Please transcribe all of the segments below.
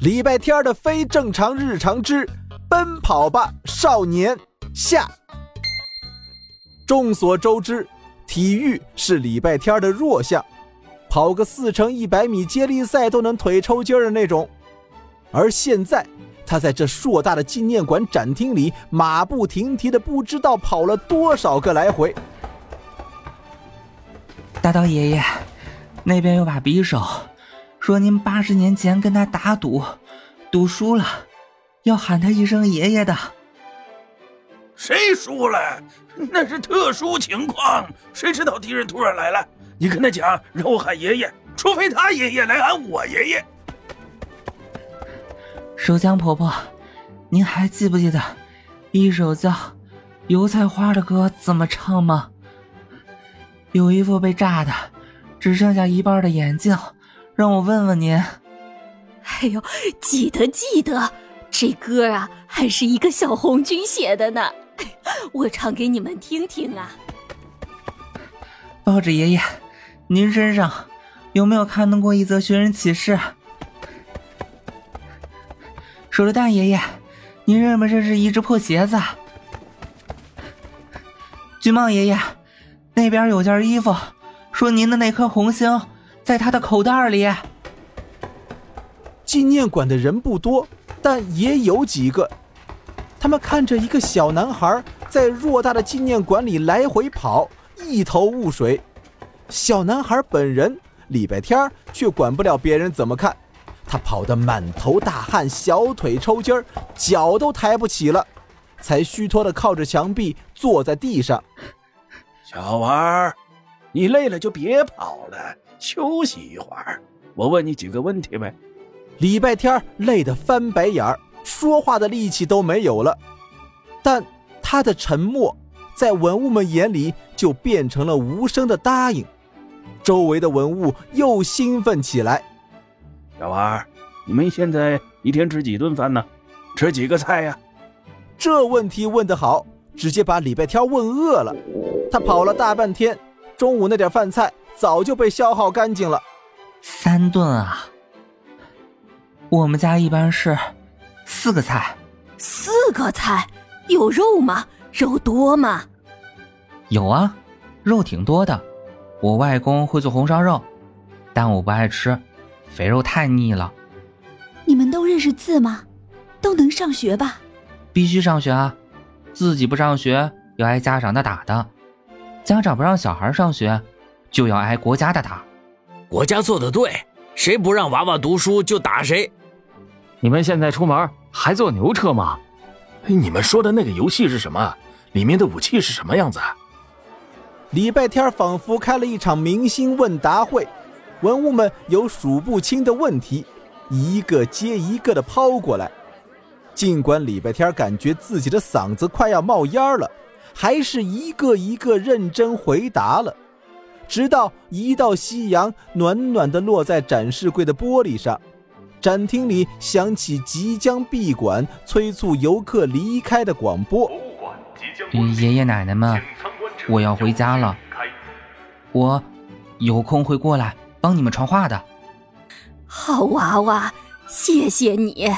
礼拜天的非正常日常之《奔跑吧少年》下。众所周知，体育是礼拜天的弱项，跑个四乘一百米接力赛都能腿抽筋的那种。而现在，他在这硕大的纪念馆展厅里马不停蹄的，不知道跑了多少个来回。大刀爷爷，那边有把匕首，说您八十年前跟他打赌，赌输了，要喊他一声爷爷的。谁输了？那是特殊情况，谁知道敌人突然来了？你跟他讲，让我喊爷爷，除非他爷爷来喊我爷爷。守江婆婆，您还记不记得一首叫《油菜花》的歌怎么唱吗？有一副被炸的只剩下一半的眼镜，让我问问您。哎呦，记得记得，这歌啊还是一个小红军写的呢，我唱给你们听听啊。报纸爷爷，您身上有没有看到过一则寻人启事？手榴弹爷爷，您认不认识一只破鞋子？军帽爷爷，那边有件衣服，说您的那颗红星在他的口袋里。纪念馆的人不多，但也有几个。他们看着一个小男孩在偌大的纪念馆里来回跑，一头雾水。小男孩本人礼拜天却管不了别人怎么看。他跑得满头大汗，小腿抽筋儿，脚都抬不起了，才虚脱的靠着墙壁坐在地上。小娃儿，你累了就别跑了，休息一会儿。我问你几个问题呗。礼拜天累得翻白眼儿，说话的力气都没有了。但他的沉默，在文物们眼里就变成了无声的答应。周围的文物又兴奋起来。小娃儿，你们现在一天吃几顿饭呢？吃几个菜呀？这问题问得好，直接把礼拜天问饿了。他跑了大半天，中午那点饭菜早就被消耗干净了。三顿啊？我们家一般是四个菜。四个菜有肉吗？肉多吗？有啊，肉挺多的。我外公会做红烧肉，但我不爱吃。肥肉太腻了。你们都认识字吗？都能上学吧？必须上学啊！自己不上学要挨家长的打的。家长不让小孩上学，就要挨国家的打。国家做的对，谁不让娃娃读书就打谁。你们现在出门还坐牛车吗？你们说的那个游戏是什么？里面的武器是什么样子？礼拜天仿佛开了一场明星问答会。文物们有数不清的问题，一个接一个的抛过来。尽管礼拜天感觉自己的嗓子快要冒烟了，还是一个一个认真回答了。直到一道夕阳暖暖的落在展示柜的玻璃上，展厅里响起即将闭馆、催促游客离开的广播。爷爷奶奶们，我要回家了。我有空会过来。帮你们传话的，好娃娃，谢谢你。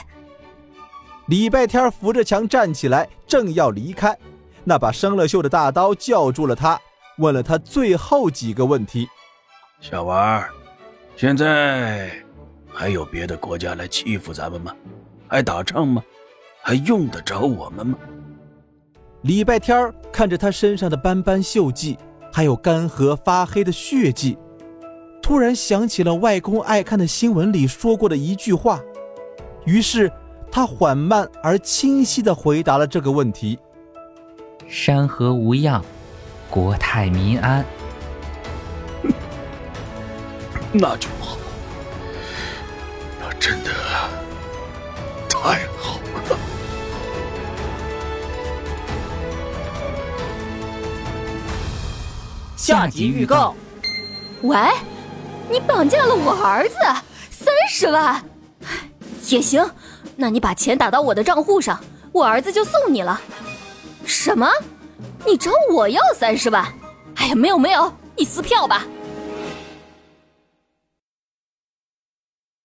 礼拜天扶着墙站起来，正要离开，那把生了锈的大刀叫住了他，问了他最后几个问题：“小娃儿，现在还有别的国家来欺负咱们吗？还打仗吗？还用得着我们吗？”礼拜天看着他身上的斑斑锈迹，还有干涸发黑的血迹。突然想起了外公爱看的新闻里说过的一句话，于是他缓慢而清晰地回答了这个问题：“山河无恙，国泰民安。”那就好，那真的太好了。下集预告：喂。你绑架了我儿子，三十万，也行，那你把钱打到我的账户上，我儿子就送你了。什么？你找我要三十万？哎呀，没有没有，你撕票吧。